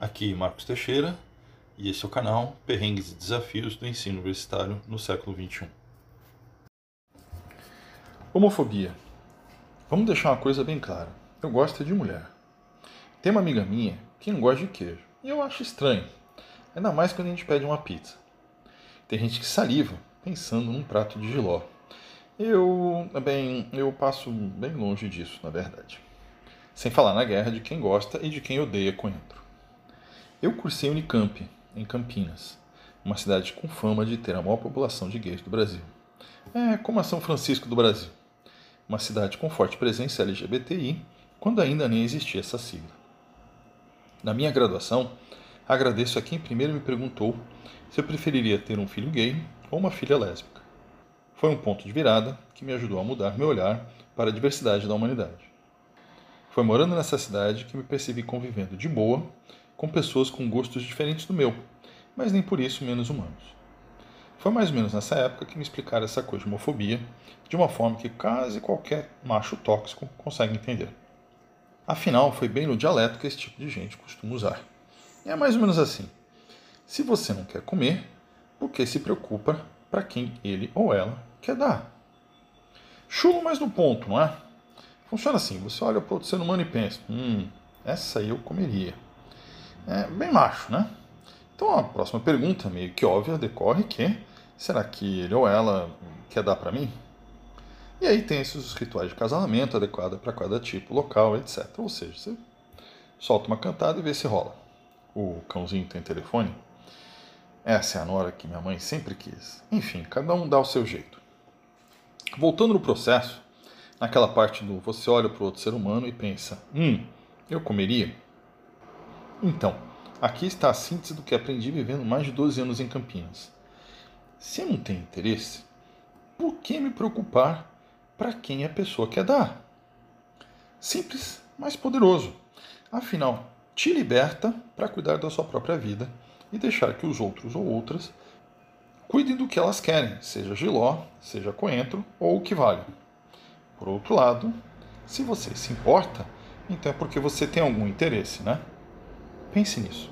Aqui Marcos Teixeira e esse é o canal Perrengues e Desafios do Ensino Universitário no século XXI. Homofobia. Vamos deixar uma coisa bem clara. Eu gosto de mulher. Tem uma amiga minha que não gosta de queijo. E eu acho estranho. Ainda mais quando a gente pede uma pizza. Tem gente que saliva pensando num prato de giló. Eu, bem, eu passo bem longe disso, na verdade. Sem falar na guerra de quem gosta e de quem odeia coentro. Eu cursei Unicamp, em Campinas, uma cidade com fama de ter a maior população de gays do Brasil. É como a São Francisco do Brasil, uma cidade com forte presença LGBTI, quando ainda nem existia essa sigla. Na minha graduação, agradeço a quem primeiro me perguntou se eu preferiria ter um filho gay ou uma filha lésbica. Foi um ponto de virada que me ajudou a mudar meu olhar para a diversidade da humanidade. Foi morando nessa cidade que me percebi convivendo de boa com pessoas com gostos diferentes do meu, mas nem por isso menos humanos. Foi mais ou menos nessa época que me explicaram essa coisa de homofobia de uma forma que quase qualquer macho tóxico consegue entender. Afinal, foi bem no dialeto que esse tipo de gente costuma usar. E é mais ou menos assim: se você não quer comer, por que se preocupa para quem ele ou ela quer dar? Chulo mais no ponto, não é? Funciona assim: você olha para outro ser humano e pensa, hum, essa aí eu comeria. É bem macho, né? Então a próxima pergunta, meio que óbvia, decorre que será que ele ou ela quer dar para mim? E aí tem esses rituais de casamento adequado para cada tipo, local, etc. Ou seja, você solta uma cantada e vê se rola. O cãozinho tem telefone? Essa é a nora que minha mãe sempre quis. Enfim, cada um dá o seu jeito. Voltando no processo, naquela parte do você olha para o outro ser humano e pensa: hum, eu comeria? Então, aqui está a síntese do que aprendi vivendo mais de 12 anos em Campinas. Se não tem interesse, por que me preocupar para quem a pessoa quer dar? Simples, mas poderoso. Afinal, te liberta para cuidar da sua própria vida e deixar que os outros ou outras cuidem do que elas querem, seja giló, seja coentro ou o que vale. Por outro lado, se você se importa, então é porque você tem algum interesse, né? Pense nisso.